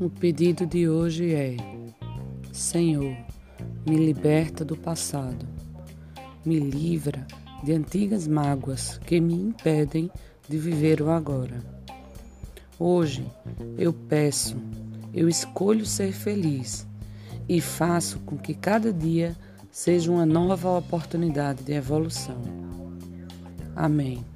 O pedido de hoje é: Senhor, me liberta do passado, me livra de antigas mágoas que me impedem de viver o agora. Hoje eu peço, eu escolho ser feliz e faço com que cada dia seja uma nova oportunidade de evolução. Amém.